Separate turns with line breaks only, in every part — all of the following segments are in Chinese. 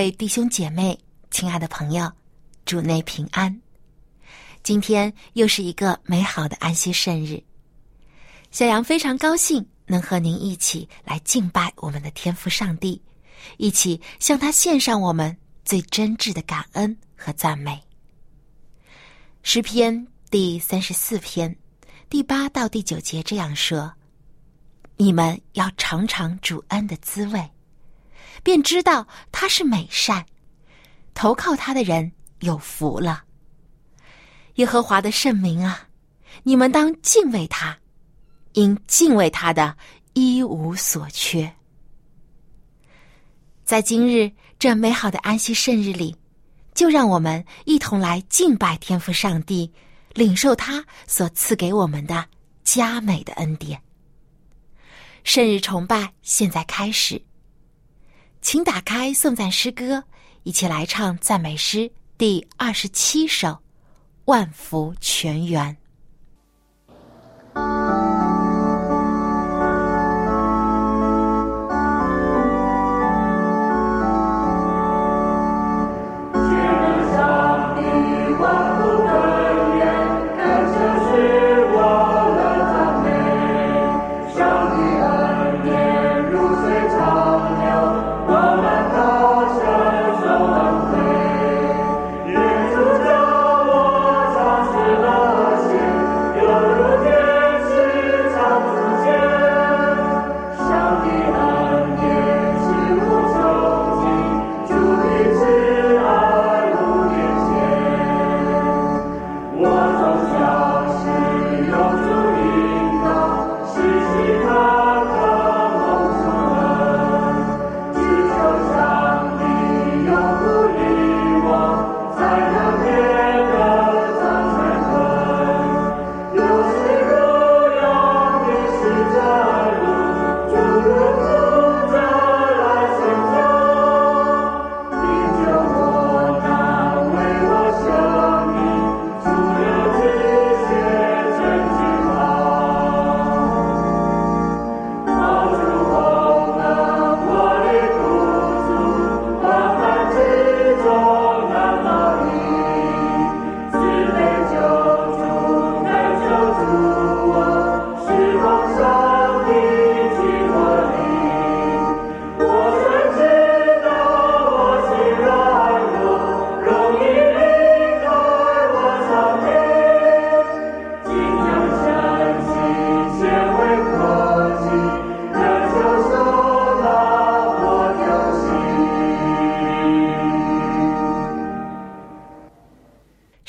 位弟兄姐妹，亲爱的朋友，主内平安。今天又是一个美好的安息圣日，小杨非常高兴能和您一起来敬拜我们的天父上帝，一起向他献上我们最真挚的感恩和赞美。诗篇第三十四篇第八到第九节这样说：“你们要尝尝主恩的滋味。”便知道他是美善，投靠他的人有福了。耶和华的圣名啊，你们当敬畏他，因敬畏他的一无所缺。在今日这美好的安息圣日里，就让我们一同来敬拜天父上帝，领受他所赐给我们的佳美的恩典。圣日崇拜现在开始。请打开颂赞诗歌，一起来唱赞美诗第二十七首《万福全圆》。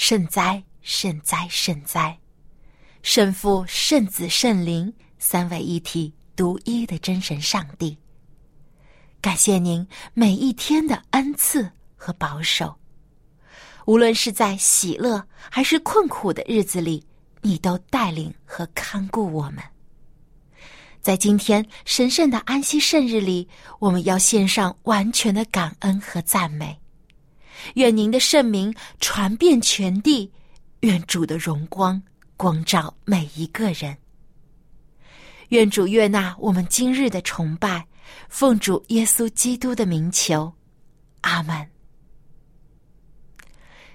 圣哉，圣哉，圣哉！圣父、圣子、圣灵三位一体、独一的真神上帝，感谢您每一天的恩赐和保守。无论是在喜乐还是困苦的日子里，你都带领和看顾我们。在今天神圣的安息圣日里，我们要献上完全的感恩和赞美。愿您的圣名传遍全地，愿主的荣光光照每一个人。愿主悦纳我们今日的崇拜，奉主耶稣基督的名求，阿门。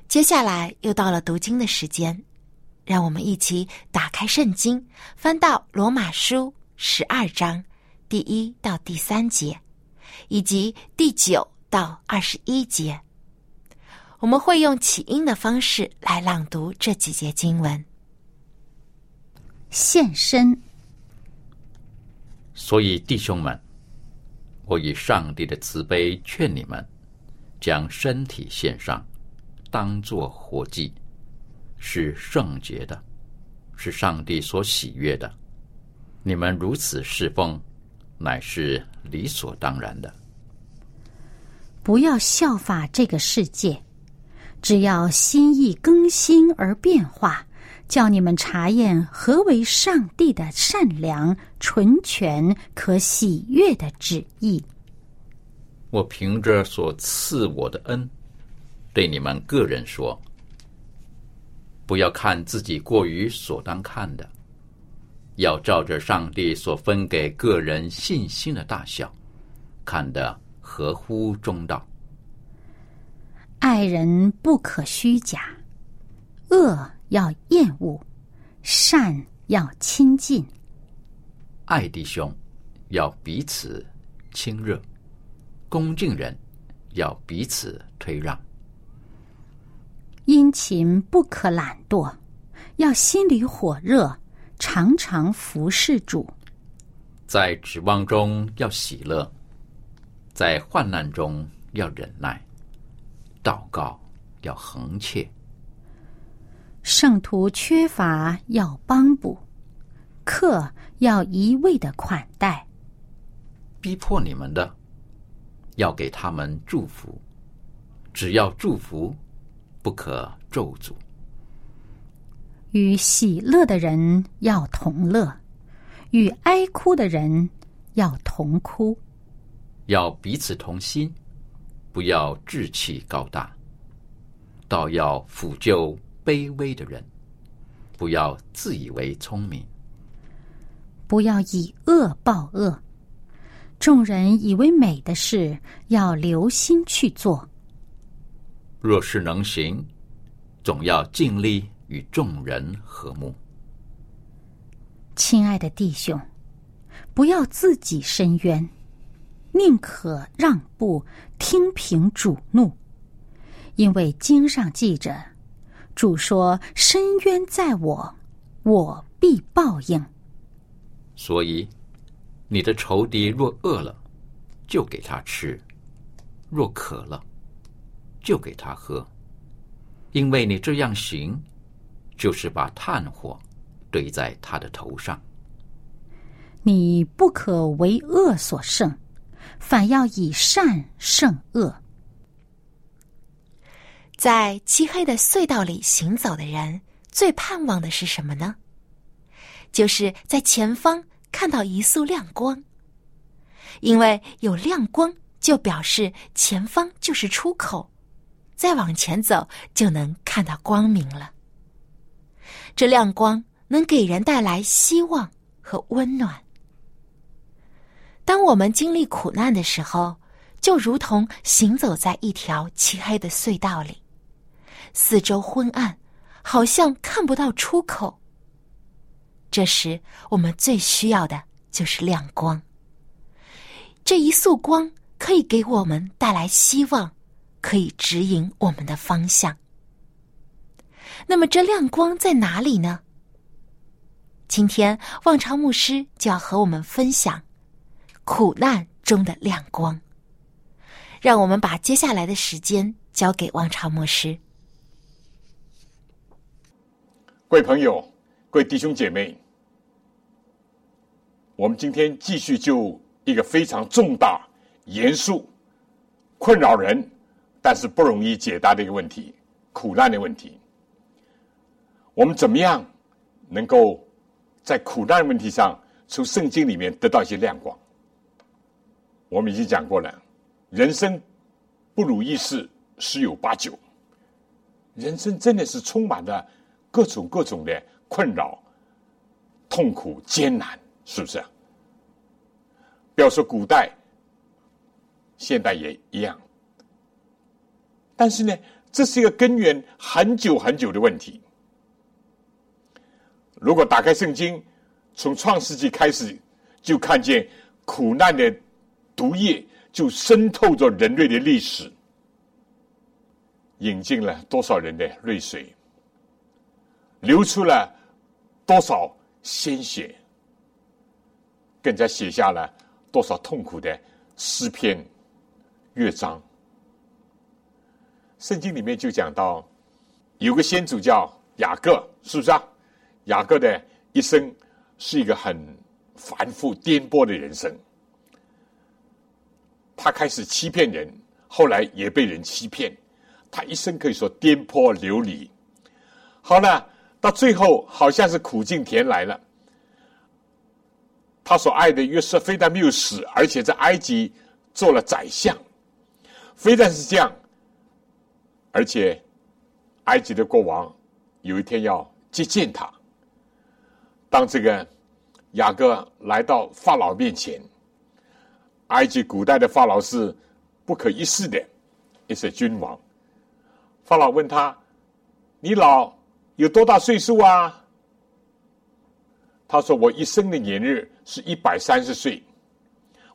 接下来又到了读经的时间，让我们一起打开圣经，翻到罗马书十二章第一到第三节，以及第九到二十一节。我们会用起音的方式来朗读这几节经文。
献身。
所以，弟兄们，我以上帝的慈悲劝你们，将身体献上，当作活祭，是圣洁的，是上帝所喜悦的。你们如此侍奉，乃是理所当然的。
不要效法这个世界，只要心意更新而变化，叫你们查验何为上帝的善良、纯全、可喜悦的旨意。
我凭着所赐我的恩，对你们个人说：不要看自己过于所当看的，要照着上帝所分给个人信心的大小，看得合乎中道。
爱人不可虚假，恶要厌恶，善要亲近。
爱弟兄要彼此亲热，恭敬人要彼此推让。
殷勤不可懒惰，要心里火热，常常服侍主。
在指望中要喜乐，在患难中要忍耐，祷告要恒切。
圣徒缺乏要帮补，客要一味的款待。
逼迫你们的，要给他们祝福，只要祝福，不可咒诅。
与喜乐的人要同乐，与哀哭的人要同哭。
要彼此同心，不要志气高大，倒要抚救卑微的人，不要自以为聪明。
不要以恶报恶。众人以为美的事，要留心去做。
若是能行，总要尽力与众人和睦。
亲爱的弟兄，不要自己伸冤，宁可让步，听凭主怒。因为经上记着，主说：“深渊在我，我必报应。”
所以，你的仇敌若饿了，就给他吃；若渴了，就给他喝。因为你这样行，就是把炭火堆在他的头上。
你不可为恶所胜，反要以善胜恶。
在漆黑的隧道里行走的人，最盼望的是什么呢？就是在前方看到一束亮光，因为有亮光，就表示前方就是出口，再往前走就能看到光明了。这亮光能给人带来希望和温暖。当我们经历苦难的时候，就如同行走在一条漆黑的隧道里，四周昏暗，好像看不到出口。这时，我们最需要的就是亮光。这一束光可以给我们带来希望，可以指引我们的方向。那么，这亮光在哪里呢？今天，望潮牧师就要和我们分享苦难中的亮光。让我们把接下来的时间交给王朝牧师。
各位朋友，各位弟兄姐妹，我们今天继续就一个非常重大、严肃、困扰人，但是不容易解答的一个问题——苦难的问题。我们怎么样能够在苦难问题上，从圣经里面得到一些亮光？我们已经讲过了，人生不如意事十有八九，人生真的是充满了各种各种的困扰、痛苦、艰难，是不是？不要说古代，现代也一样。但是呢，这是一个根源很久很久的问题。如果打开圣经，从创世纪开始，就看见苦难的毒液就渗透着人类的历史，引进了多少人的泪水，流出了多少鲜血，更加写下了多少痛苦的诗篇、乐章。圣经里面就讲到，有个先祖叫雅各，是不是啊？雅各的一生是一个很繁复、颠簸的人生，他开始欺骗人，后来也被人欺骗，他一生可以说颠簸流离。好了，到最后好像是苦尽甜来了。他所爱的约瑟非但没有死，而且在埃及做了宰相。非但是这样，而且埃及的国王有一天要接见他。当这个雅各来到法老面前，埃及古代的法老是不可一世的，一是君王。法老问他：“你老有多大岁数啊？”他说：“我一生的年日是一百三十岁。”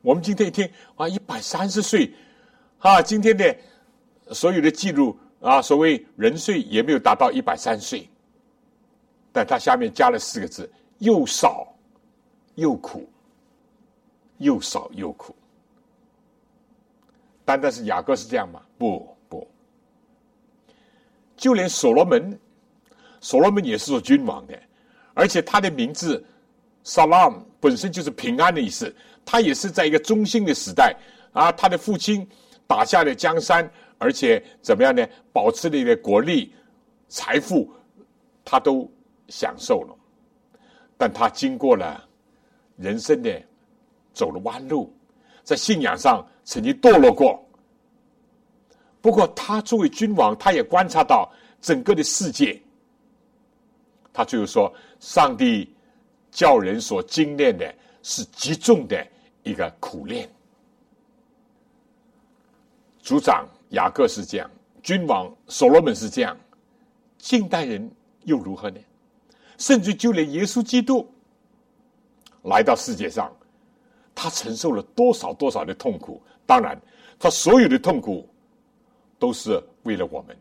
我们今天一听啊，一百三十岁啊，今天的所有的记录啊，所谓人岁也没有达到一百三岁。但他下面加了四个字：又少又苦，又少又苦。单单是雅各是这样吗？不不，就连所罗门，所罗门也是做君王的。而且他的名字 “Salam” 本身就是平安的意思。他也是在一个中兴的时代啊，他的父亲打下了江山，而且怎么样呢？保持了一个国力、财富，他都享受了。但他经过了人生的走了弯路，在信仰上曾经堕落过。不过他作为君王，他也观察到整个的世界。他最后说：“上帝叫人所精炼的是极重的一个苦练。”族长雅各是这样，君王所罗门是这样，近代人又如何呢？甚至就连耶稣基督来到世界上，他承受了多少多少的痛苦？当然，他所有的痛苦都是为了我们，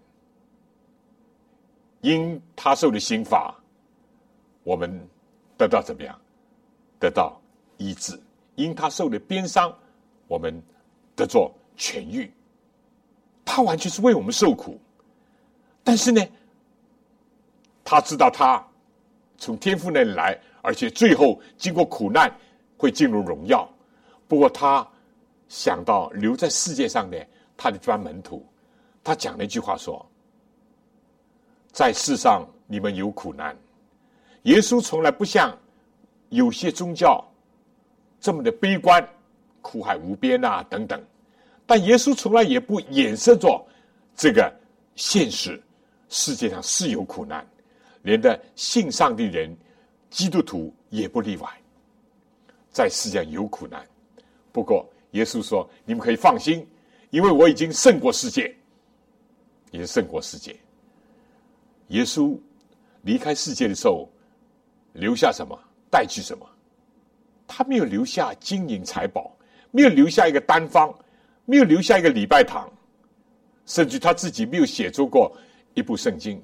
因他受的刑罚。我们得到怎么样？得到医治，因他受的鞭伤，我们得做痊愈。他完全是为我们受苦，但是呢，他知道他从天父那里来，而且最后经过苦难会进入荣耀。不过他想到留在世界上的他的这帮门徒，他讲了一句话说：“在世上你们有苦难。”耶稣从来不像有些宗教这么的悲观、苦海无边啊等等，但耶稣从来也不掩饰着这个现实，世界上是有苦难，连的信上帝人基督徒也不例外，在世界上有苦难。不过耶稣说：“你们可以放心，因为我已经胜过世界，已经胜过世界。”耶稣离开世界的时候。留下什么，带去什么？他没有留下金银财宝，没有留下一个单方，没有留下一个礼拜堂，甚至他自己没有写出过一部圣经。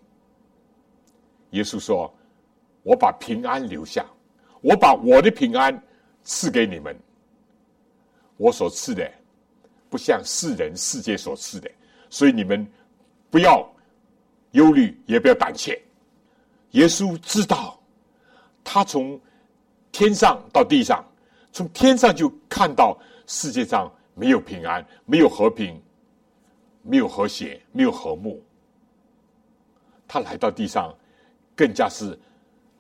耶稣说：“我把平安留下，我把我的平安赐给你们。我所赐的，不像世人世界所赐的，所以你们不要忧虑，也不要胆怯。”耶稣知道。他从天上到地上，从天上就看到世界上没有平安，没有和平，没有和谐，没有和睦。他来到地上，更加是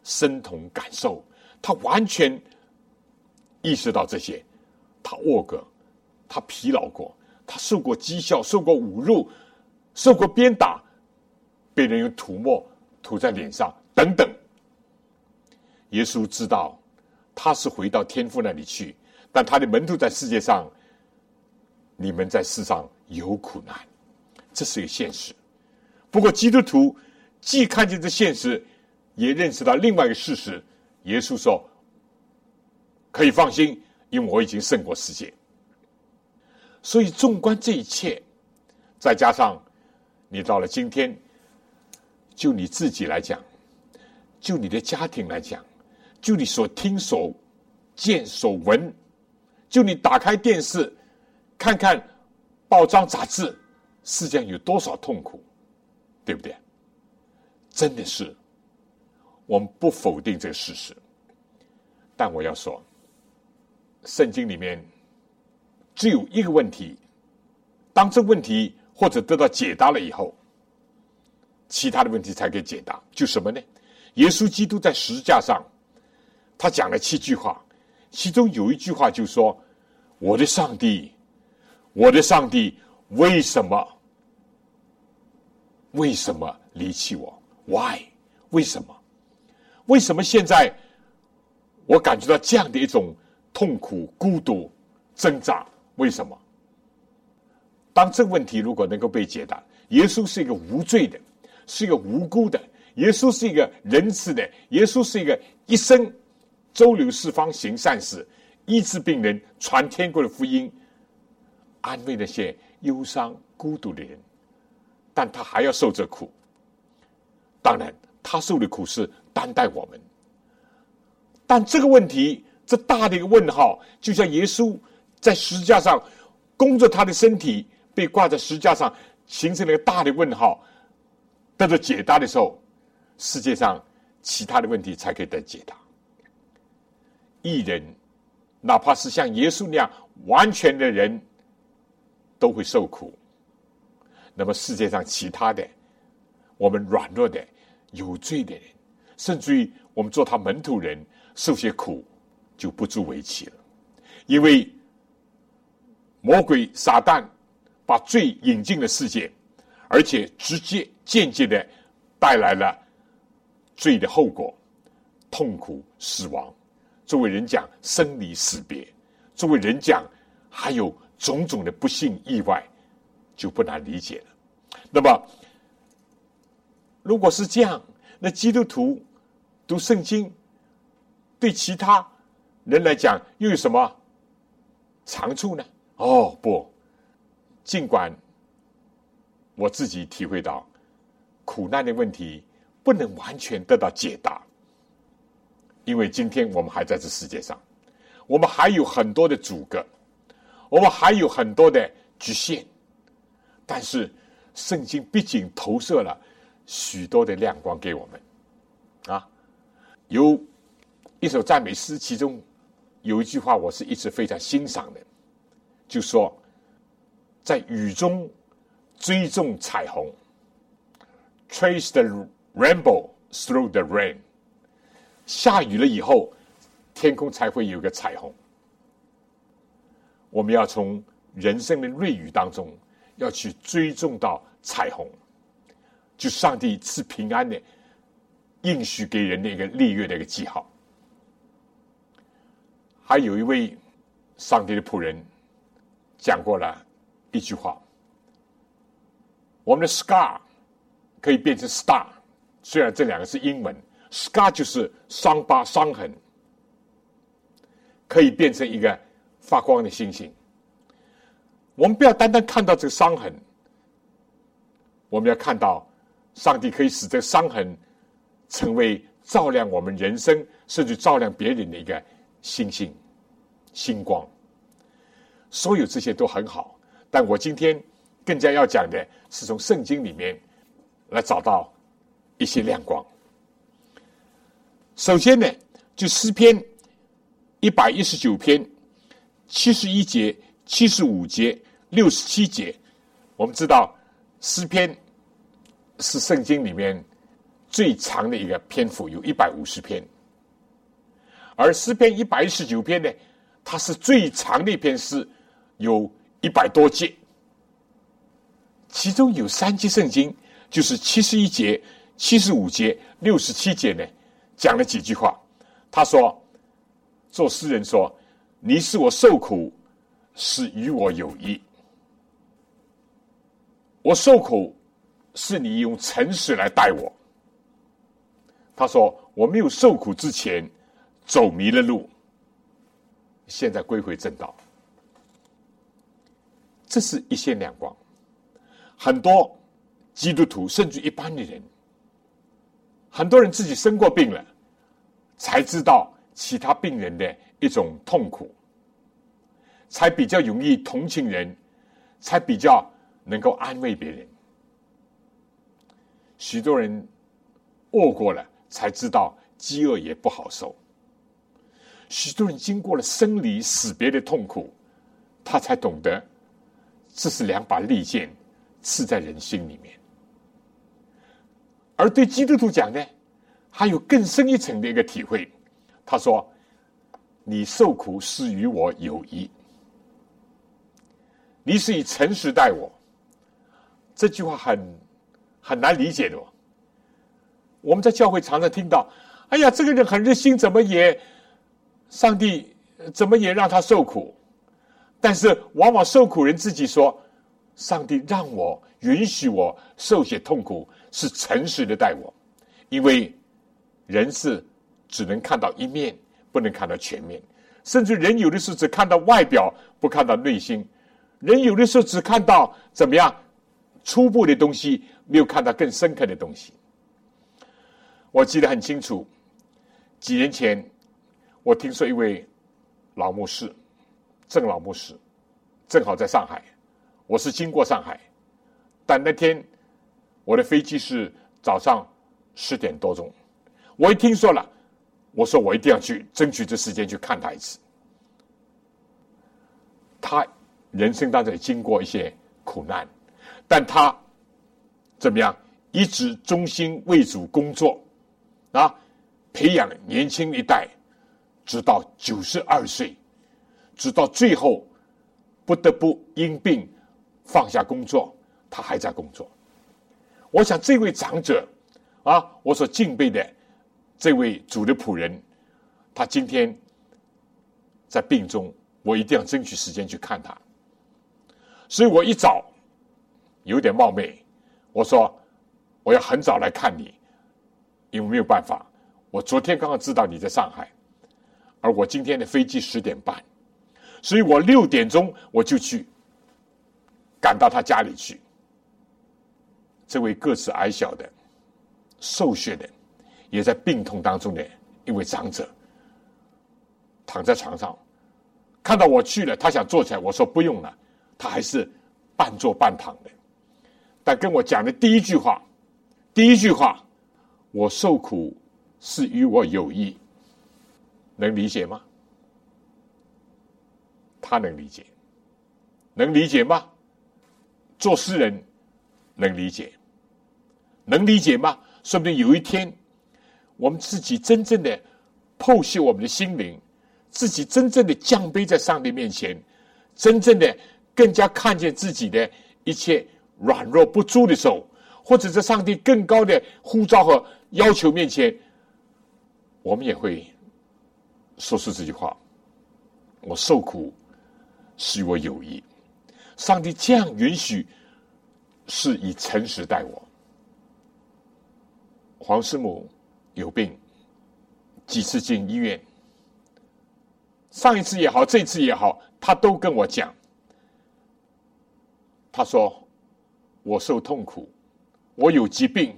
身同感受，他完全意识到这些。他饿过，他疲劳过，他受过讥笑，受过侮辱，受过鞭打，被人用土沫涂在脸上，等等。耶稣知道，他是回到天父那里去，但他的门徒在世界上，你们在世上有苦难，这是一个现实。不过基督徒既看见这现实，也认识到另外一个事实。耶稣说：“可以放心，因为我已经胜过世界。”所以纵观这一切，再加上你到了今天，就你自己来讲，就你的家庭来讲。就你所听所见所闻，就你打开电视看看报章杂志，世界上有多少痛苦，对不对？真的是，我们不否定这个事实，但我要说，圣经里面只有一个问题：当这问题或者得到解答了以后，其他的问题才可以解答。就什么呢？耶稣基督在十字架上，他讲了七句话，其中有一句话就说：“我的上帝，我的上帝，为什么？为什么离弃我？Why？为什么？为什么现在我感觉到这样的一种痛苦、孤独、挣扎？为什么？当这个问题如果能够被解答，耶稣是一个无罪的，是一个无辜的。”耶稣是一个仁慈的，耶稣是一个一生周流四方行善事、医治病人、传天国的福音、安慰那些忧伤孤独的人，但他还要受这苦。当然，他受的苦是担待我们。但这个问题，这大的一个问号，就像耶稣在十字架上供着他的身体被挂在十字架上，形成了一个大的问号，得到解答的时候。世界上其他的问题才可以得解答。艺人，哪怕是像耶稣那样完全的人，都会受苦。那么世界上其他的，我们软弱的、有罪的人，甚至于我们做他门徒人，受些苦就不足为奇了。因为魔鬼撒旦把罪引进了世界，而且直接、间接的带来了。罪的后果，痛苦、死亡。作为人讲，生离死别；作为人讲，还有种种的不幸、意外，就不难理解了。那么，如果是这样，那基督徒读圣经，对其他人来讲又有什么长处呢？哦，不，尽管我自己体会到苦难的问题。不能完全得到解答，因为今天我们还在这世界上，我们还有很多的阻隔，我们还有很多的局限。但是，圣经毕竟投射了许多的亮光给我们。啊，有一首赞美诗，其中有一句话，我是一直非常欣赏的，就说在雨中追踪彩虹，trace the。Rainbow through the rain，下雨了以后，天空才会有个彩虹。我们要从人生的瑞雨当中，要去追踪到彩虹，就上帝赐平安的应许给人的一个立约的一个记号。还有一位上帝的仆人讲过了一句话：我们的 scar 可以变成 star。虽然这两个是英文，scar 就是伤疤、伤痕，可以变成一个发光的星星。我们不要单单看到这个伤痕，我们要看到上帝可以使这个伤痕成为照亮我们人生，甚至照亮别人的一个星星、星光。所有这些都很好，但我今天更加要讲的是从圣经里面来找到。一些亮光。首先呢，就诗篇一百一十九篇七十一节、七十五节、六十七节，我们知道诗篇是圣经里面最长的一个篇幅，有一百五十篇。而诗篇一百一十九篇呢，它是最长的一篇诗，有一百多节。其中有三节圣经，就是七十一节。七十五节、六十七节呢，讲了几句话。他说：“做诗人说，你使我受苦，是与我有益。我受苦，是你用诚实来待我。”他说：“我没有受苦之前，走迷了路，现在归回正道。”这是一线亮光。很多基督徒，甚至一般的人。很多人自己生过病了，才知道其他病人的一种痛苦，才比较容易同情人，才比较能够安慰别人。许多人饿过了，才知道饥饿也不好受。许多人经过了生离死别的痛苦，他才懂得这是两把利剑刺在人心里面。而对基督徒讲呢，还有更深一层的一个体会。他说：“你受苦是与我有益，你是以诚实待我。”这句话很很难理解的。我们在教会常常听到：“哎呀，这个人很热心，怎么也上帝怎么也让他受苦？”但是往往受苦人自己说：“上帝让我允许我受些痛苦。”是诚实的待我，因为人是只能看到一面，不能看到全面。甚至人有的时候只看到外表，不看到内心；人有的时候只看到怎么样初步的东西，没有看到更深刻的东西。我记得很清楚，几年前我听说一位老牧师，郑老牧师，正好在上海，我是经过上海，但那天。我的飞机是早上十点多钟，我一听说了，我说我一定要去争取这时间去看他一次。他人生当中也经过一些苦难，但他怎么样一直忠心为主工作啊，培养年轻一代，直到九十二岁，直到最后不得不因病放下工作，他还在工作。我想，这位长者啊，我所敬佩的这位主的仆人，他今天在病中，我一定要争取时间去看他。所以我一早有点冒昧，我说我要很早来看你，因为没有办法，我昨天刚刚知道你在上海，而我今天的飞机十点半，所以我六点钟我就去赶到他家里去。这位个子矮小的、瘦削的，也在病痛当中的一位长者，躺在床上，看到我去了，他想坐起来，我说不用了，他还是半坐半躺的。但跟我讲的第一句话，第一句话，我受苦是与我有益，能理解吗？他能理解，能理解吗？做诗人。能理解，能理解吗？说不定有一天，我们自己真正的剖析我们的心灵，自己真正的降卑在上帝面前，真正的更加看见自己的一切软弱不足的时候，或者在上帝更高的呼召和要求面前，我们也会说出这句话：我受苦是我有意。上帝这样允许。是以诚实待我。黄师母有病，几次进医院，上一次也好，这次也好，他都跟我讲。他说：“我受痛苦，我有疾病，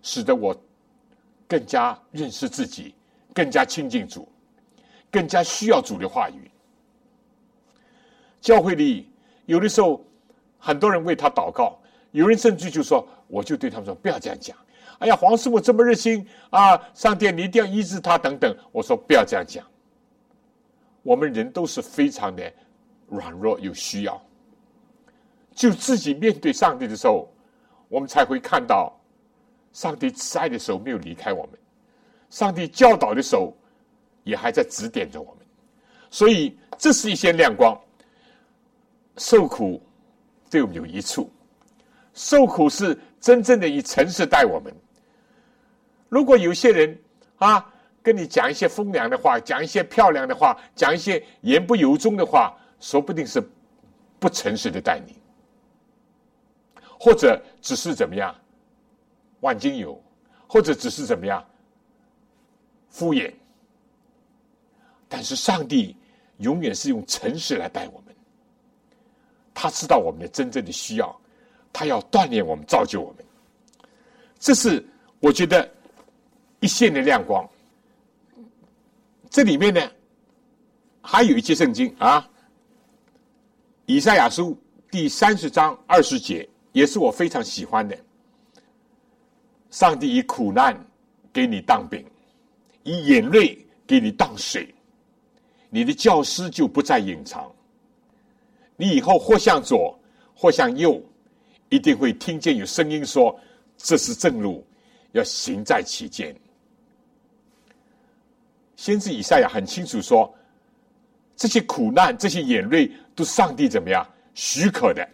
使得我更加认识自己，更加亲近主，更加需要主的话语。”教会里有的时候，很多人为他祷告。有人甚至就说：“我就对他们说，不要这样讲。哎呀，黄师傅这么热心啊，上帝你一定要医治他等等。”我说：“不要这样讲。我们人都是非常的软弱，有需要。就自己面对上帝的时候，我们才会看到上帝慈爱的时候没有离开我们，上帝教导的时候也还在指点着我们。所以，这是一些亮光。受苦对我们有益处。”受苦是真正的以诚实待我们。如果有些人啊，跟你讲一些风凉的话，讲一些漂亮的话，讲一些言不由衷的话，说不定是不诚实的待你，或者只是怎么样，万金油，或者只是怎么样，敷衍。但是上帝永远是用诚实来待我们，他知道我们的真正的需要。他要锻炼我们，造就我们，这是我觉得一线的亮光。这里面呢，还有一节圣经啊，《以赛亚书》第三十章二十节，也是我非常喜欢的。上帝以苦难给你当饼，以眼泪给你当水，你的教师就不再隐藏，你以后或向左，或向右，一定会听见有声音说：“这是正路，要行在其间。”先知以赛亚很清楚说，这些苦难、这些眼泪，都上帝怎么样许可的。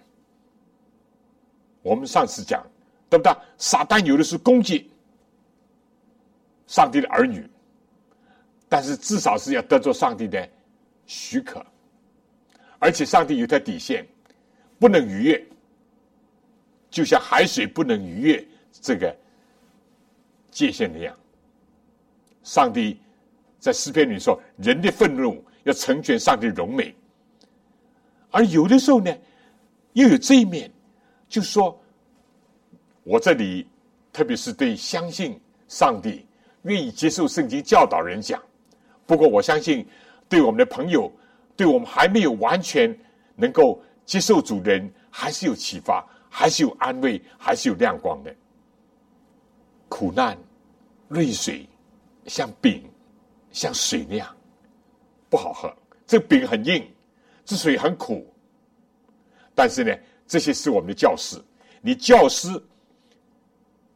我们上次讲，对不对？撒旦有的是攻击上帝的儿女，但是至少是要得着上帝的许可，而且上帝有条底线，不能逾越，就像海水不能逾越这个界限那样。上帝。在诗篇里说，人的愤怒要成全上帝荣美，而有的时候呢，又有这一面，就说，我这里特别是对相信上帝、愿意接受圣经教导人讲。不过我相信，对我们的朋友，对我们还没有完全能够接受主人，还是有启发，还是有安慰，还是有亮光的。苦难、泪水，像饼。像水那样不好喝，这饼很硬，这水很苦。但是呢，这些是我们的教师，你教师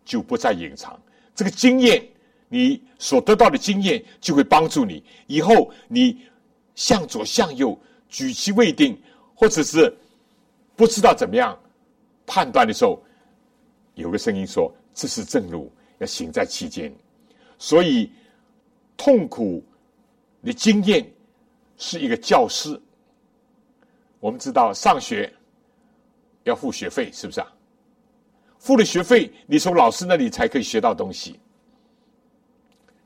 就不再隐藏这个经验，你所得到的经验就会帮助你以后你向左向右举棋未定，或者是不知道怎么样判断的时候，有个声音说这是正路，要行在其间，所以。痛苦的经验是一个教师。我们知道上学要付学费，是不是啊？付了学费，你从老师那里才可以学到东西。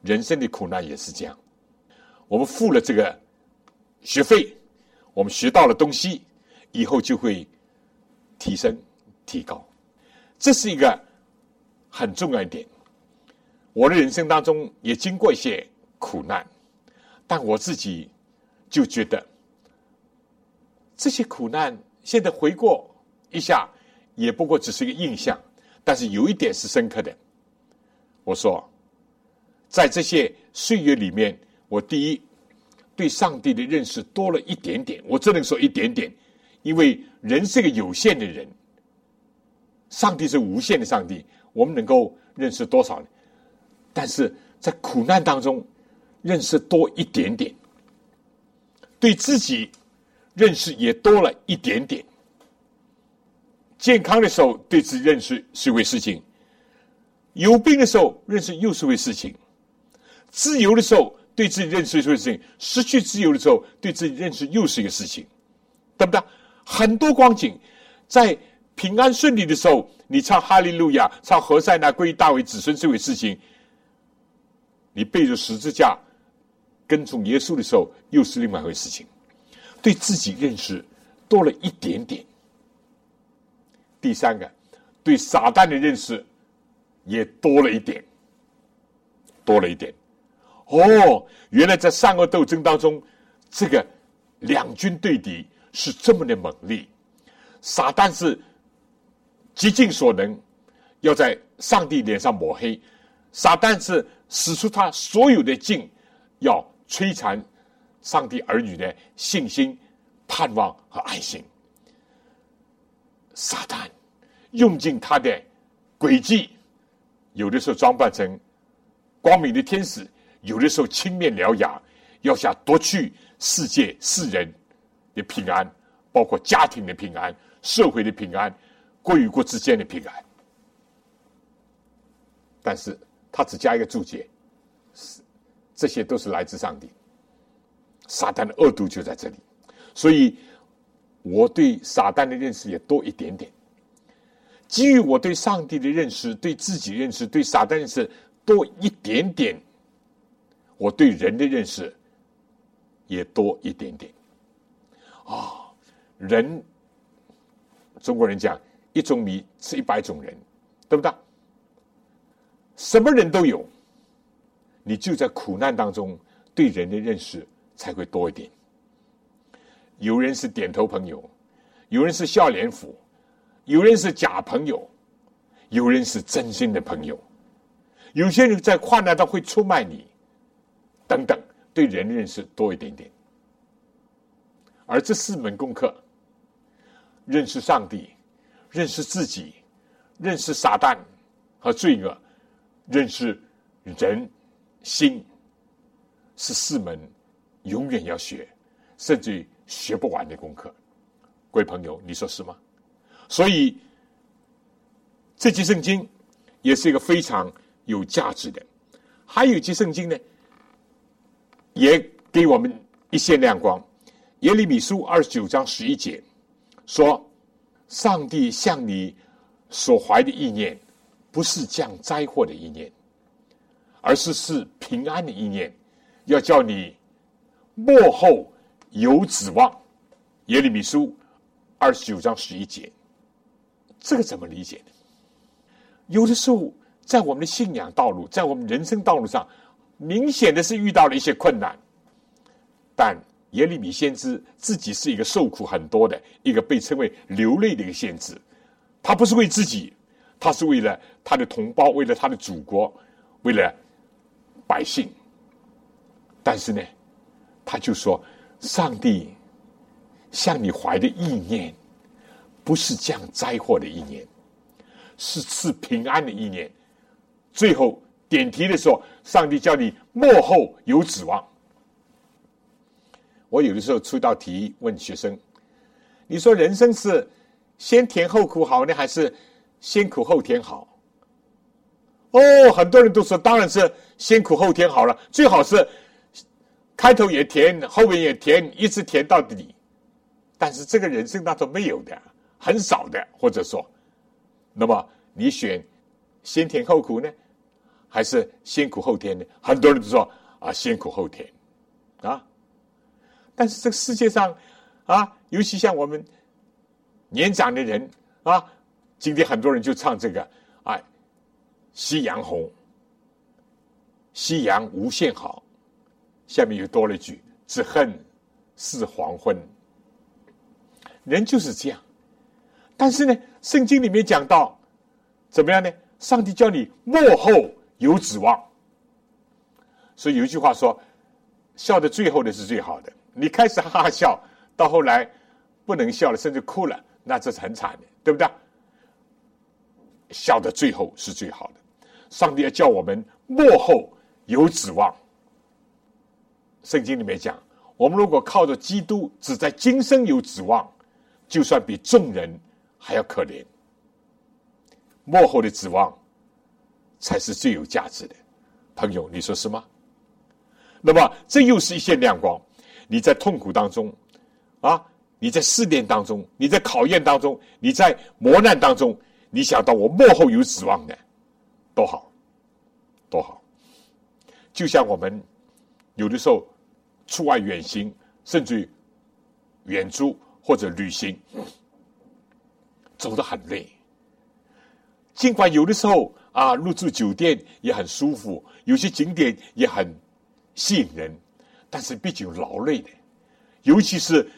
人生的苦难也是这样，我们付了这个学费，我们学到了东西，以后就会提升、提高。这是一个很重要一点。我的人生当中也经过一些。苦难，但我自己就觉得这些苦难现在回过一下，也不过只是一个印象。但是有一点是深刻的，我说，在这些岁月里面，我第一对上帝的认识多了一点点。我只能说一点点，因为人是个有限的人，上帝是无限的上帝，我们能够认识多少呢？但是在苦难当中。认识多一点点，对自己认识也多了一点点。健康的时候对自己认识是一回事情，有病的时候认识又是回事情。自由的时候对自己认识是回事情，失去自由的时候对自己认识又是一个事情，对不对？很多光景，在平安顺利的时候，你唱哈利路亚，唱何塞那归大卫子孙这回事情，你背着十字架。跟从耶稣的时候，又是另外一回事情。对自己认识多了一点点。第三个，对撒旦的认识也多了一点，多了一点。哦，原来在善恶斗争当中，这个两军对敌是这么的猛烈。撒旦是极尽所能要在上帝脸上抹黑，撒旦是使出他所有的劲要。摧残上帝儿女的信心、盼望和爱心。撒旦用尽他的诡计，有的时候装扮成光明的天使，有的时候青面獠牙，要想夺去世界世人的平安，包括家庭的平安、社会的平安、国与国之间的平安。但是他只加一个注解。是这些都是来自上帝，撒旦的恶毒就在这里，所以我对撒旦的认识也多一点点。基于我对上帝的认识、对自己认识、对撒旦认识多一点点，我对人的认识也多一点点。啊，人，中国人讲一种米吃一百种人，对不对？什么人都有。你就在苦难当中，对人的认识才会多一点。有人是点头朋友，有人是笑脸虎，有人是假朋友，有人是真心的朋友。有些人在困难中会出卖你，等等，对人的认识多一点点。而这四门功课，认识上帝，认识自己，认识撒旦和罪恶，认识人心，是四门永远要学，甚至于学不完的功课。各位朋友，你说是吗？所以这节圣经也是一个非常有价值的。还有一节圣经呢，也给我们一线亮光。耶利米书二十九章十一节说：“上帝向你所怀的意念，不是降灾祸的意念，而是是平安的意念，要叫你幕后有指望。”耶利米书二十九章十一节，这个怎么理解呢？有的时候，在我们的信仰道路，在我们人生道路上，明显的是遇到了一些困难，但。耶利米先知自己是一个受苦很多的一个被称为流泪的一个先知，他不是为自己，他是为了他的同胞，为了他的祖国，为了百姓。但是呢，他就说：“上帝向你怀的意念，不是降灾祸的意念，是赐平安的意念。”最后点题的时候，上帝叫你幕后有指望。我有的时候出道题问学生：“你说人生是先甜后苦好呢，还是先苦后甜好？”哦，很多人都说当然是先苦后甜好了，最好是开头也甜，后面也甜，一直甜到底。但是这个人生当中没有的，很少的，或者说，那么你选先甜后苦呢，还是先苦后甜呢？很多人都说啊，先苦后甜啊。但是这个世界上，啊，尤其像我们年长的人啊，今天很多人就唱这个啊，夕阳红，夕阳无限好，下面又多了一句，只恨是黄昏。人就是这样，但是呢，圣经里面讲到怎么样呢？上帝叫你幕后有指望，所以有一句话说，笑的最后的是最好的。你开始哈哈笑，到后来不能笑了，甚至哭了，那这是很惨的，对不对？笑的最后是最好的。上帝要叫我们幕后有指望。圣经里面讲，我们如果靠着基督，只在今生有指望，就算比众人还要可怜。幕后的指望才是最有价值的，朋友，你说是吗？那么，这又是一线亮光。你在痛苦当中，啊，你在试炼当中，你在考验当中，你在磨难当中，你想到我幕后有指望的，多好，多好。就像我们有的时候出外远行，甚至远足或者旅行，走得很累。尽管有的时候啊，入住酒店也很舒服，有些景点也很吸引人。但是毕竟劳累的，尤其是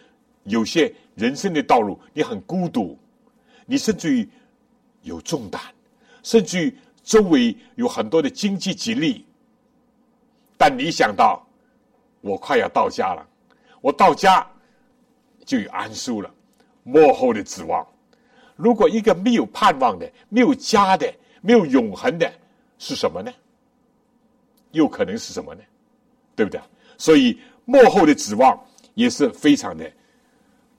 有些人生的道路，你很孤独，你甚至于有重担，甚至于周围有很多的经济吉利。但你想到我快要到家了，我到家就有安舒了，幕后的指望。如果一个没有盼望的、没有家的、没有永恒的，是什么呢？又可能是什么呢？对不对？所以幕后的指望也是非常的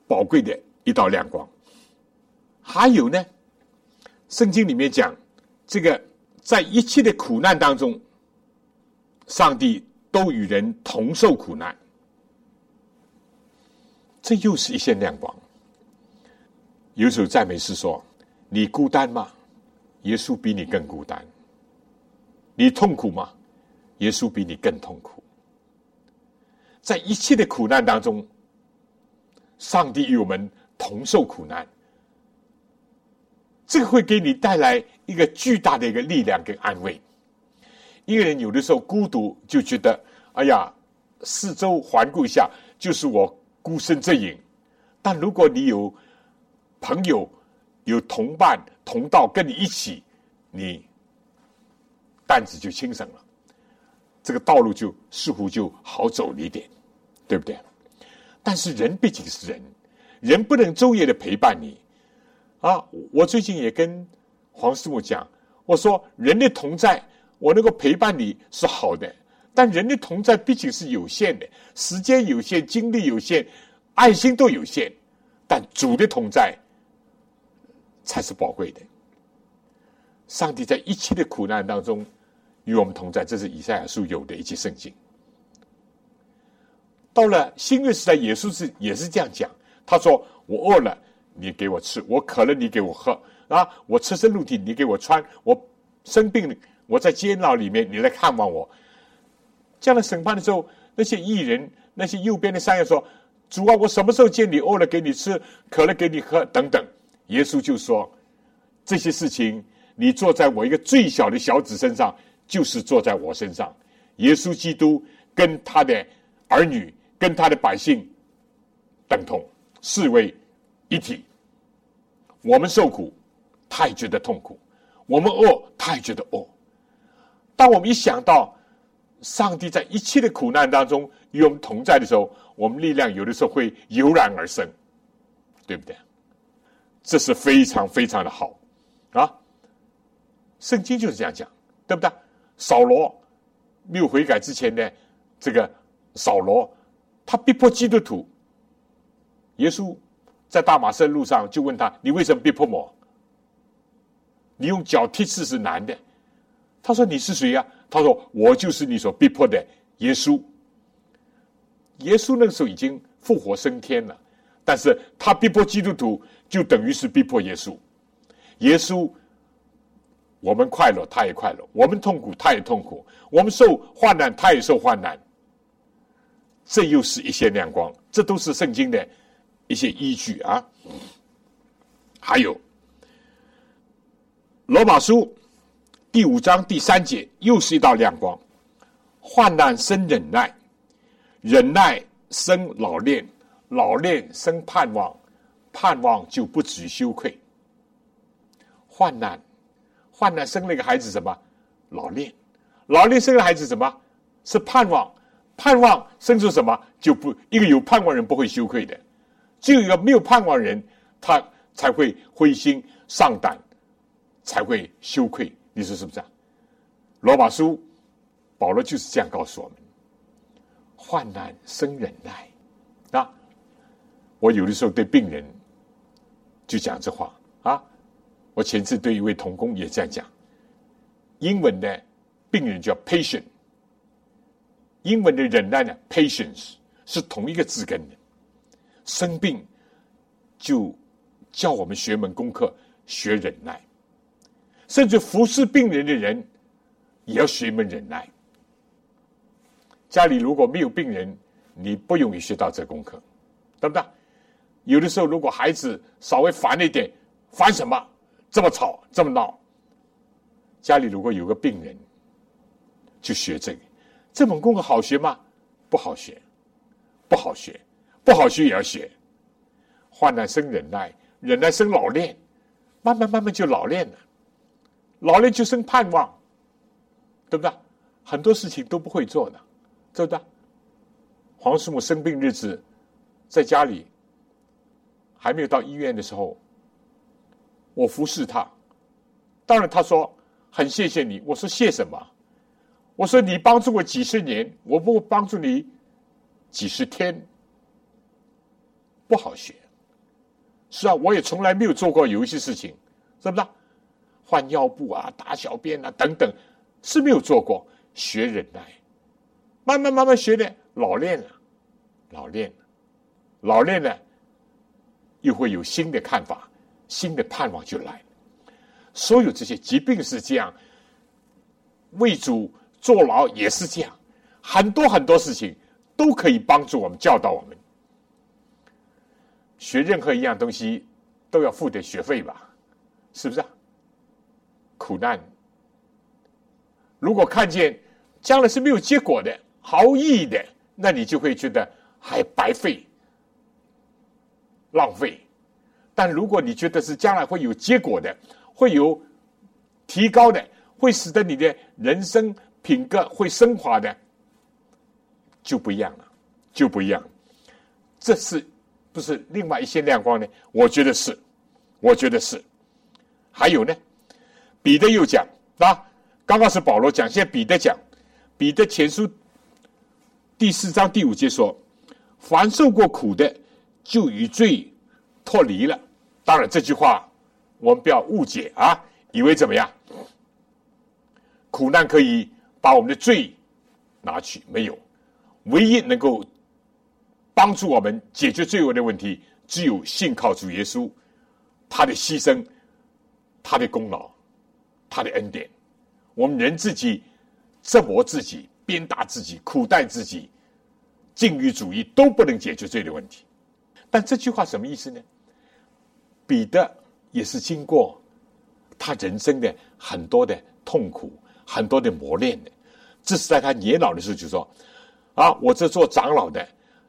宝贵的一道亮光。还有呢，圣经里面讲，这个在一切的苦难当中，上帝都与人同受苦难，这又是一线亮光。有首赞美诗说：“你孤单吗？耶稣比你更孤单。你痛苦吗？耶稣比你更痛苦。”在一切的苦难当中，上帝与我们同受苦难，这个会给你带来一个巨大的一个力量跟安慰。一个人有的时候孤独，就觉得哎呀，四周环顾一下，就是我孤身这影。但如果你有朋友、有同伴、同道跟你一起，你担子就轻省了，这个道路就似乎就好走了一点。对不对？但是人毕竟是人，人不能昼夜的陪伴你，啊，我最近也跟黄师傅讲，我说人的同在，我能够陪伴你是好的，但人的同在毕竟是有限的，时间有限，精力有限，爱心都有限，但主的同在才是宝贵的。上帝在一切的苦难当中与我们同在，这是以赛亚书有的一切圣经。到了新约时代，耶稣是也是这样讲，他说：“我饿了。”你给我吃，我渴了，你给我喝啊！我赤身露体，你给我穿；我生病了，我在监牢里面，你来看望我。这样的审判的时候，那些艺人，那些右边的山羊说：“主啊，我什么时候见你饿了给你吃，渴了给你喝？”等等。耶稣就说：“这些事情，你坐在我一个最小的小子身上，就是坐在我身上。”耶稣基督跟他的儿女，跟他的百姓等同，视为一体。我们受苦，他也觉得痛苦；我们饿，他也觉得饿。当我们一想到上帝在一切的苦难当中与我们同在的时候，我们力量有的时候会油然而生，对不对？这是非常非常的好啊！圣经就是这样讲，对不对？扫罗没有悔改之前呢，这个扫罗他逼迫基督徒，耶稣。在大马士路上，就问他：“你为什么逼迫我？你用脚踢刺是难的。”他说：“你是谁呀？”他说：“我就是你所逼迫的耶稣。”耶稣那个时候已经复活升天了，但是他逼迫基督徒，就等于是逼迫耶稣。耶稣，我们快乐，他也快乐；我们痛苦，他也痛苦；我们受患难，他也受患难。这又是一线亮光，这都是圣经的。一些依据啊，还有《罗马书》第五章第三节，又是一道亮光：患难生忍耐，忍耐生老练，老练生盼望，盼望就不止于羞愧。患难，患难生了一个孩子，什么？老练，老练生了孩子，什么？是盼望，盼望生出什么？就不一个有盼望人不会羞愧的。只有一个没有盼望人，他才会灰心丧胆，才会羞愧。你说是不是啊？罗马书保罗就是这样告诉我们：患难生忍耐啊！我有的时候对病人就讲这话啊。我前次对一位童工也这样讲。英文的病人叫 patient，英文的忍耐呢 patience 是同一个字根的。生病，就叫我们学门功课，学忍耐。甚至服侍病人的人，也要学一门忍耐。家里如果没有病人，你不容易学到这功课，对不对？有的时候，如果孩子稍微烦了一点，烦什么？这么吵，这么闹。家里如果有个病人，就学这个，这门功课好学吗？不好学，不好学。不好学也要学，患难生忍耐，忍耐生老练，慢慢慢慢就老练了，老练就生盼望，对不对？很多事情都不会做的，对不对？黄师母生病日子，在家里还没有到医院的时候，我服侍他，当然他说很谢谢你，我说谢什么？我说你帮助我几十年，我不帮助你几十天。不好学，是啊，我也从来没有做过有一些事情，是不是？换尿布啊，大小便啊，等等，是没有做过。学忍耐，慢慢慢慢学的，老练了，老练了，老练了，又会有新的看法，新的盼望就来。所有这些疾病是这样，为主坐牢也是这样，很多很多事情都可以帮助我们教导我们。学任何一样东西都要付点学费吧，是不是啊？苦难，如果看见将来是没有结果的、毫无意义的，那你就会觉得还白费、浪费。但如果你觉得是将来会有结果的、会有提高的、会使得你的人生品格会升华的，就不一样了，就不一样。这是。不是另外一些亮光呢？我觉得是，我觉得是。还有呢，彼得又讲啊，刚刚是保罗讲，现在彼得讲，彼得前书第四章第五节说：“凡受过苦的，就与罪脱离了。”当然，这句话我们不要误解啊，以为怎么样？苦难可以把我们的罪拿去？没有，唯一能够帮助我们解决罪恶的问题，只有信靠主耶稣，他的牺牲，他的功劳，他的恩典。我们人自己折磨自己、鞭打自己、苦待自己、禁欲主义都不能解决罪的问题。但这句话什么意思呢？彼得也是经过他人生的很多的痛苦。很多的磨练的，这是在他年老的时候就说：“啊，我这做长老的，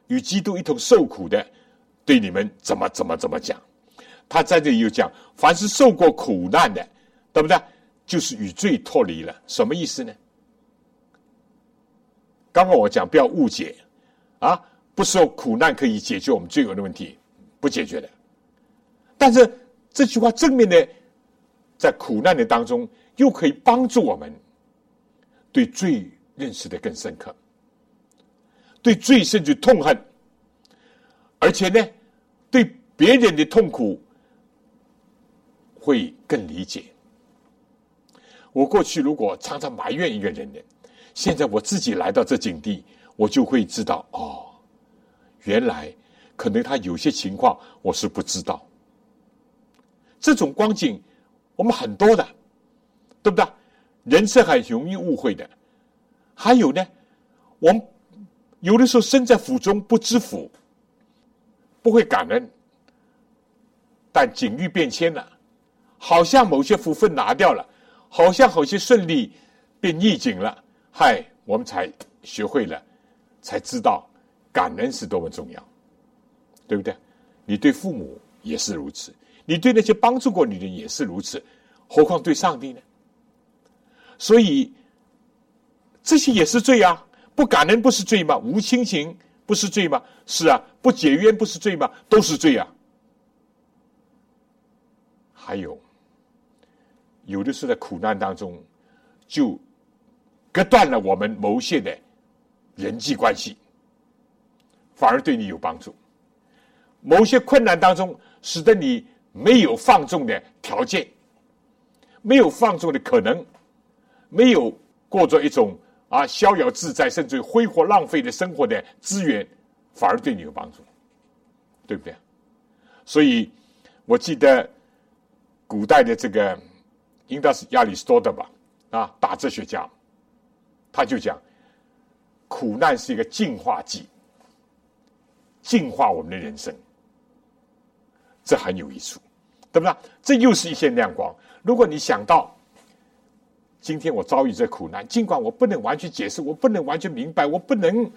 与基督一同受苦的，对你们怎么怎么怎么讲？”他在这里又讲：“凡是受过苦难的，对不对？就是与罪脱离了。”什么意思呢？刚刚我讲不要误解啊，不受苦难可以解决我们罪恶的问题，不解决的。但是这句话正面的，在苦难的当中，又可以帮助我们。对罪认识的更深刻，对罪甚至痛恨，而且呢，对别人的痛苦会更理解。我过去如果常常埋怨一个人呢，现在我自己来到这境地，我就会知道哦，原来可能他有些情况我是不知道。这种光景我们很多的，对不对？人是很容易误会的，还有呢，我们有的时候身在福中不知福，不会感恩，但境遇变迁了，好像某些福分拿掉了，好像好些顺利变逆境了，嗨，我们才学会了，才知道感恩是多么重要，对不对？你对父母也是如此，你对那些帮助过你的也是如此，何况对上帝呢？所以，这些也是罪啊！不感恩不是罪吗？无亲情不是罪吗？是啊，不解冤不是罪吗？都是罪啊！还有，有的是在苦难当中，就割断了我们某些的人际关系，反而对你有帮助。某些困难当中，使得你没有放纵的条件，没有放纵的可能。没有过着一种啊逍遥自在，甚至挥霍浪费的生活的资源，反而对你有帮助，对不对？所以我记得古代的这个应该是亚里士多德吧，啊，大哲学家，他就讲，苦难是一个净化剂，净化我们的人生，这很有益处，对不对？这又是一线亮光。如果你想到。今天我遭遇这苦难，尽管我不能完全解释，我不能完全明白，我不能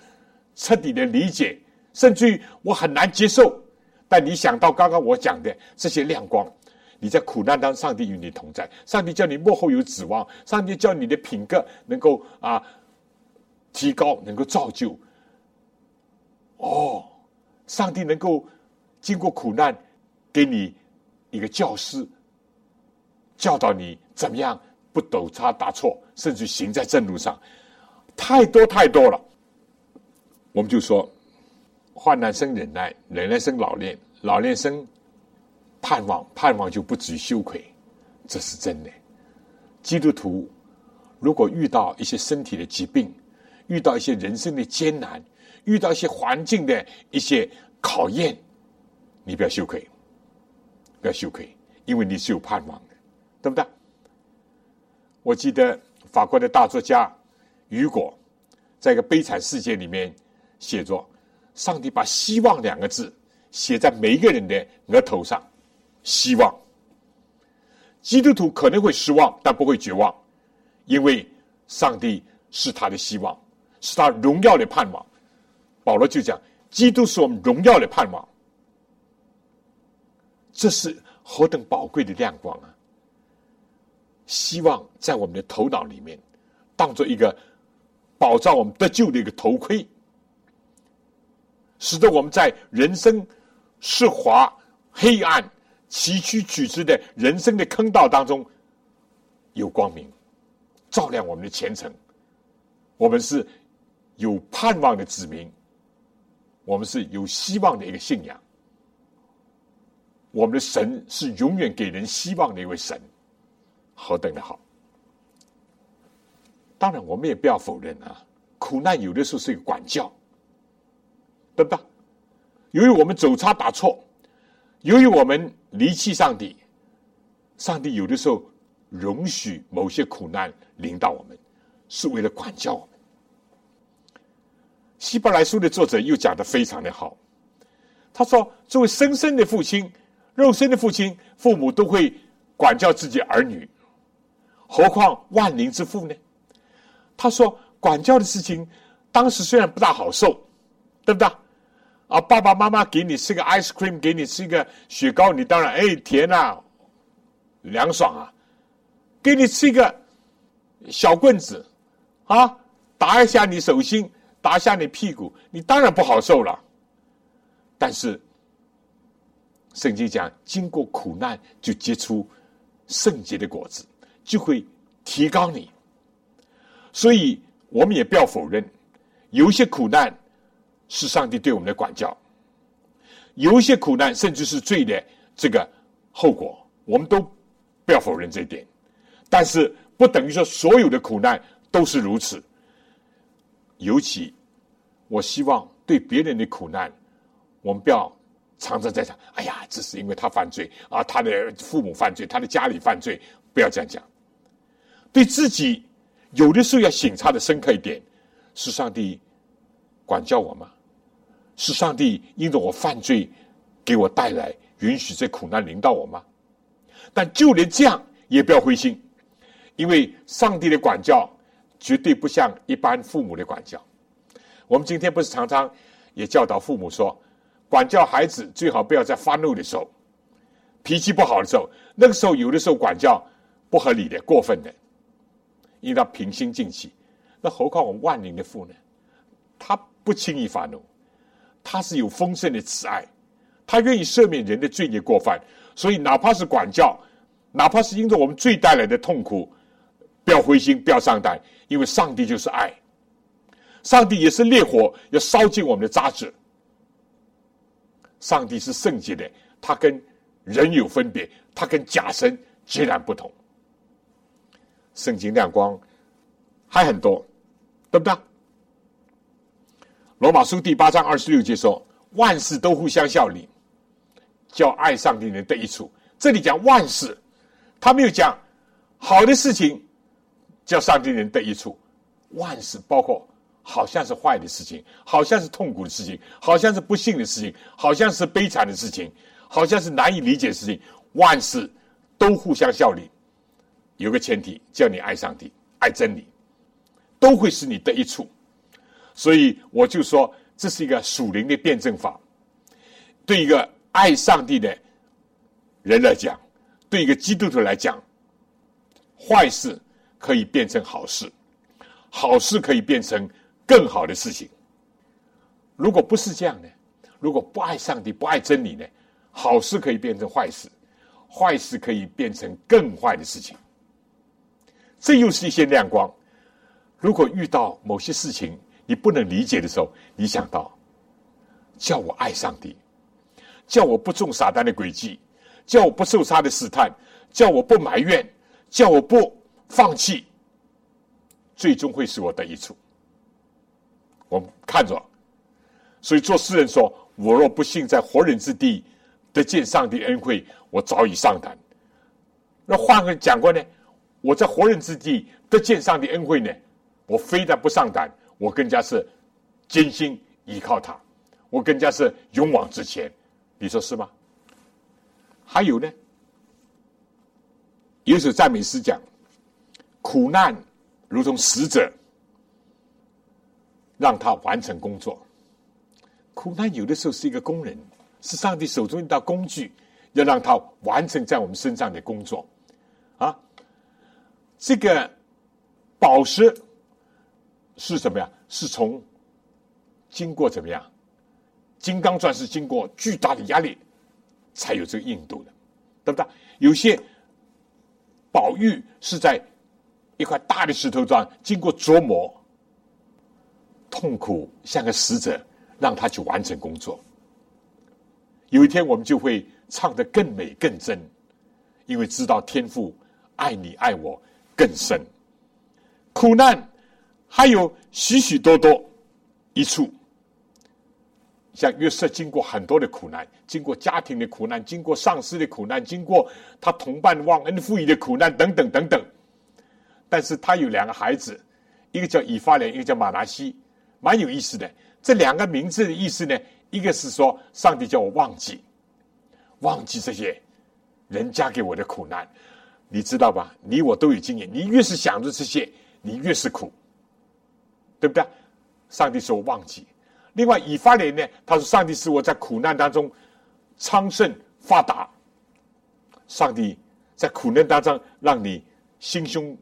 彻底的理解，甚至于我很难接受。但你想到刚刚我讲的这些亮光，你在苦难当中，上帝与你同在，上帝叫你幕后有指望，上帝叫你的品格能够啊提高，能够造就。哦，上帝能够经过苦难给你一个教师，教导你怎么样。不抖差答错，甚至行在正路上，太多太多了。我们就说，患难生忍耐，忍耐生老练，老练生盼望，盼望就不止于羞愧，这是真的。基督徒如果遇到一些身体的疾病，遇到一些人生的艰难，遇到一些环境的一些考验，你不要羞愧，不要羞愧，因为你是有盼望的，对不对？我记得法国的大作家雨果，在一个悲惨世界里面写作：“上帝把希望两个字写在每一个人的额头上。希望，基督徒可能会失望，但不会绝望，因为上帝是他的希望，是他荣耀的盼望。保罗就讲：基督是我们荣耀的盼望。这是何等宝贵的亮光啊！”希望在我们的头脑里面，当做一个保障我们得救的一个头盔，使得我们在人生湿滑、黑暗、崎岖曲折的人生的坑道当中有光明，照亮我们的前程。我们是有盼望的子民，我们是有希望的一个信仰。我们的神是永远给人希望的一位神，何等的好！当然，我们也不要否认啊，苦难有的时候是一个管教，对不对？由于我们走差打错，由于我们离弃上帝，上帝有的时候容许某些苦难临到我们，是为了管教我们。希伯来书的作者又讲的非常的好，他说：“作为生身的父亲。”肉身的父亲、父母都会管教自己儿女，何况万灵之父呢？他说：“管教的事情，当时虽然不大好受，对不对？啊，爸爸妈妈给你吃个 ice cream，给你吃一个雪糕，你当然哎甜啊，凉爽啊。给你吃一个小棍子，啊，打一下你手心，打下你屁股，你当然不好受了。但是。”圣经讲，经过苦难就结出圣洁的果子，就会提高你。所以，我们也不要否认，有一些苦难是上帝对我们的管教，有一些苦难甚至是罪的这个后果，我们都不要否认这一点。但是，不等于说所有的苦难都是如此。尤其，我希望对别人的苦难，我们不要。常常在想，哎呀，这是因为他犯罪啊，他的父母犯罪，他的家里犯罪，不要这样讲。对自己有的时候要醒察的深刻一点，是上帝管教我吗？是上帝因着我犯罪给我带来允许这苦难临到我吗？但就连这样也不要灰心，因为上帝的管教绝对不像一般父母的管教。我们今天不是常常也教导父母说。管教孩子最好不要在发怒的时候，脾气不好的时候，那个时候有的时候管教不合理的、过分的，应当平心静气。那何况我们万灵的父呢？他不轻易发怒，他是有丰盛的慈爱，他愿意赦免人的罪孽过犯。所以哪怕是管教，哪怕是因着我们罪带来的痛苦，不要灰心，不要上当，因为上帝就是爱，上帝也是烈火，要烧尽我们的渣滓。上帝是圣洁的，他跟人有分别，他跟假神截然不同。圣经亮光还很多，对不对？罗马书第八章二十六节说：“万事都互相效力，叫爱上帝的人得益处。”这里讲万事，他没有讲好的事情叫上帝人得益处。万事包括。好像是坏的事情，好像是痛苦的事情，好像是不幸的事情，好像是悲惨的事情，好像是难以理解的事情。万事都互相效力，有个前提，叫你爱上帝、爱真理，都会使你得一处。所以我就说，这是一个属灵的辩证法。对一个爱上帝的人来讲，对一个基督徒来讲，坏事可以变成好事，好事可以变成。更好的事情，如果不是这样呢？如果不爱上帝、不爱真理呢？好事可以变成坏事，坏事可以变成更坏的事情。这又是一些亮光。如果遇到某些事情你不能理解的时候，你想到叫我爱上帝，叫我不中撒旦的诡计，叫我不受他的试探，叫我不埋怨，叫我不放弃，最终会使我得益处。我们看着，所以做诗人说：“我若不幸在活人之地得见上帝恩惠，我早已上胆。”那换个讲过呢？我在活人之地得见上帝恩惠呢？我非但不上胆，我更加是坚心依靠他，我更加是勇往直前。你说是吗？还有呢？有首赞美诗讲：“苦难如同使者。”让他完成工作。苦难有的时候是一个工人，是上帝手中一道工具，要让他完成在我们身上的工作。啊，这个宝石是什么呀？是从经过怎么样？金刚钻是经过巨大的压力才有这个硬度的。对不对？有些宝玉是在一块大的石头上经过琢磨，痛苦像个使者，让他去完成工作。有一天我们就会唱得更美更真，因为知道天父爱你爱我更深。苦难还有许许多多一处，像约瑟经过很多的苦难，经过家庭的苦难，经过上司的苦难，经过他同伴忘恩负义的苦难等等等等。但是他有两个孩子，一个叫以法莲，一个叫马拿西，蛮有意思的。这两个名字的意思呢？一个是说，上帝叫我忘记，忘记这些人家给我的苦难，你知道吧？你我都有经验，你越是想着这些，你越是苦，对不对？上帝说我忘记。另外，以法莲呢，他说上帝使我在苦难当中昌盛发达，上帝在苦难当中让你心胸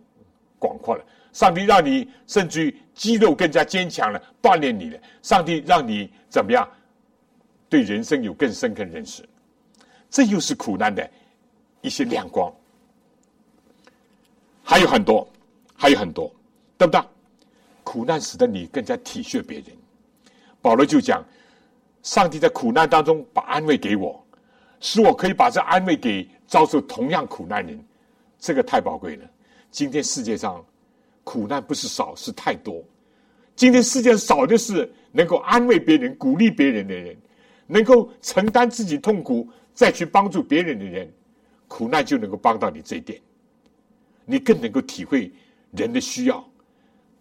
广阔了，上帝让你甚至于肌肉更加坚强了，锻炼你了，上帝让你怎么样？对人生有更深刻的认识，这又是苦难的一些亮光，还有很多，还有很多，对不对？苦难使得你更加体恤别人。保罗就讲，上帝在苦难当中把安慰给我，使我可以把这安慰给遭受同样苦难人，这个太宝贵了。今天世界上苦难不是少，是太多。今天世界上少的是能够安慰别人、鼓励别人的人。能够承担自己痛苦，再去帮助别人的人，苦难就能够帮到你这一点。你更能够体会人的需要，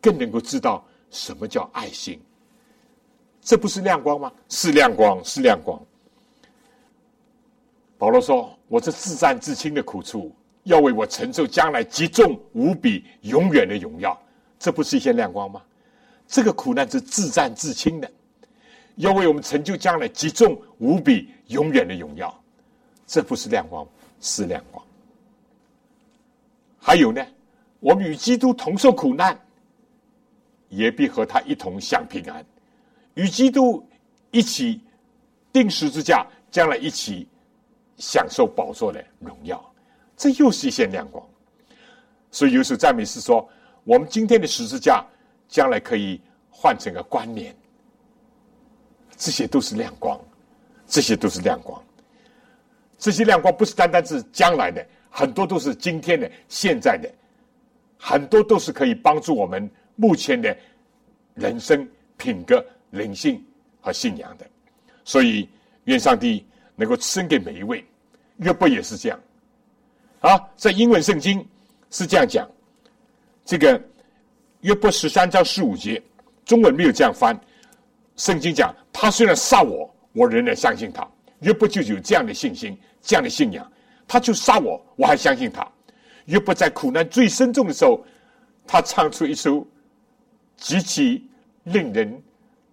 更能够知道什么叫爱心。这不是亮光吗？是亮光，是亮光。保罗说：“我这自战自清的苦处，要为我承受将来极重无比、永远的荣耀。”这不是一些亮光吗？这个苦难是自战自清的。要为我们成就将来极重无比、永远的荣耀，这不是亮光，是亮光。还有呢，我们与基督同受苦难，也必和他一同享平安；与基督一起钉十字架，将来一起享受宝座的荣耀。这又是一线亮光。所以有时赞美诗说：“我们今天的十字架，将来可以换成个冠冕。”这些都是亮光，这些都是亮光。这些亮光不是单单是将来的，很多都是今天的、现在的，很多都是可以帮助我们目前的人生品格、人性和信仰的。所以，愿上帝能够赐给每一位。约伯也是这样。啊，在英文圣经是这样讲，这个约伯十三章十五节，中文没有这样翻。圣经讲，他虽然杀我，我仍然相信他。约伯就有这样的信心，这样的信仰。他就杀我，我还相信他。约伯在苦难最深重的时候，他唱出一首极其令人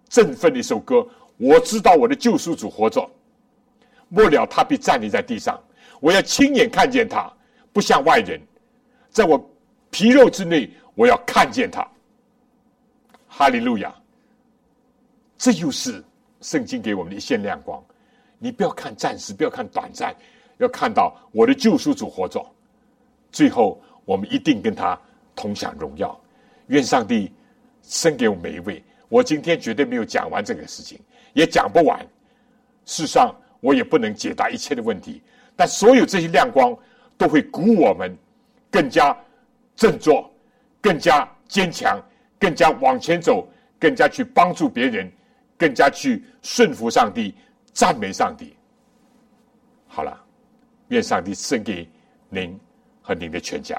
振奋的一首歌。我知道我的救赎主活着，末了他必站立在地上。我要亲眼看见他，不像外人，在我皮肉之内，我要看见他。哈利路亚。这又是圣经给我们的一线亮光。你不要看暂时，不要看短暂，要看到我的救赎主活着。最后，我们一定跟他同享荣耀。愿上帝生给我们每一位。我今天绝对没有讲完这个事情，也讲不完。事实上，我也不能解答一切的问题。但所有这些亮光都会鼓舞我们更加振作、更加坚强、更加往前走、更加去帮助别人。更加去顺服上帝，赞美上帝。好了，愿上帝赐给您和您的全家。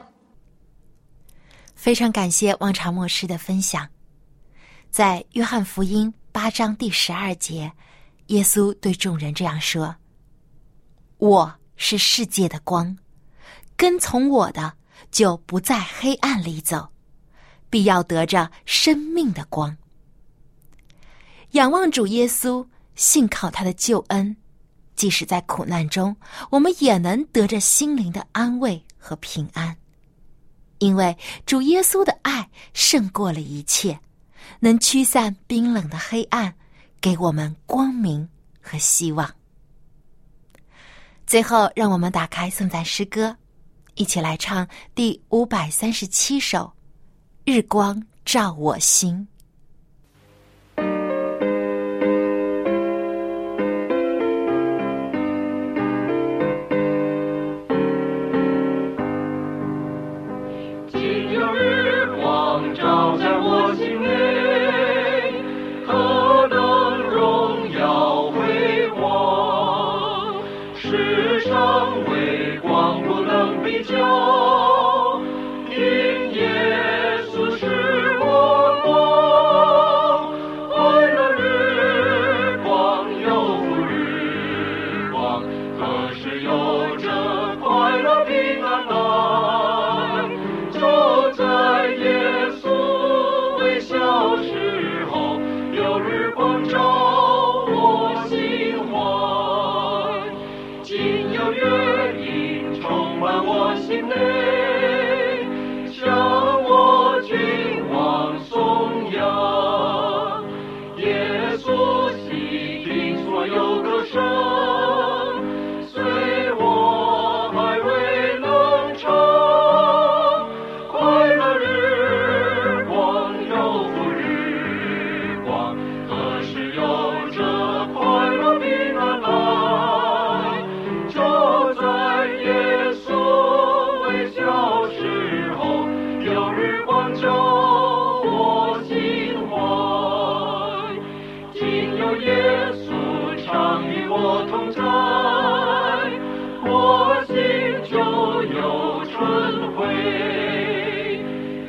非常感谢望潮牧师的分享。在约翰福音八章第十二节，耶稣对众人这样说：“我是世界的光，跟从我的就不在黑暗里走，必要得着生命的光。”仰望主耶稣，信靠他的救恩，即使在苦难中，我们也能得着心灵的安慰和平安，因为主耶稣的爱胜过了一切，能驱散冰冷的黑暗，给我们光明和希望。最后，让我们打开颂赞诗歌，一起来唱第五百三十七首《日光照我心》。耶稣常与我同在我心就有春晖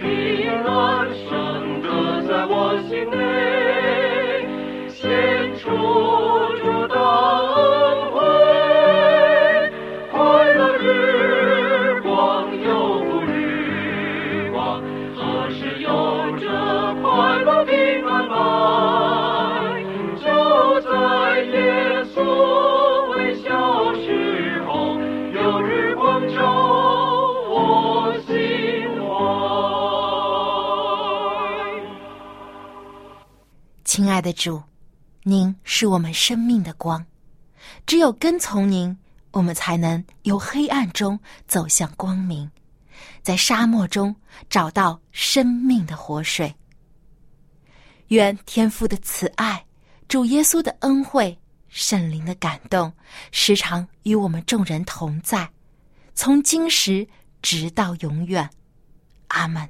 平安生德在我心内。爱的主，您是我们生命的光，只有跟从您，我们才能由黑暗中走向光明，在沙漠中找到生命的活水。愿天父的慈爱、主耶稣的恩惠、圣灵的感动，时常与我们众人同在，从今时直到永远。阿门。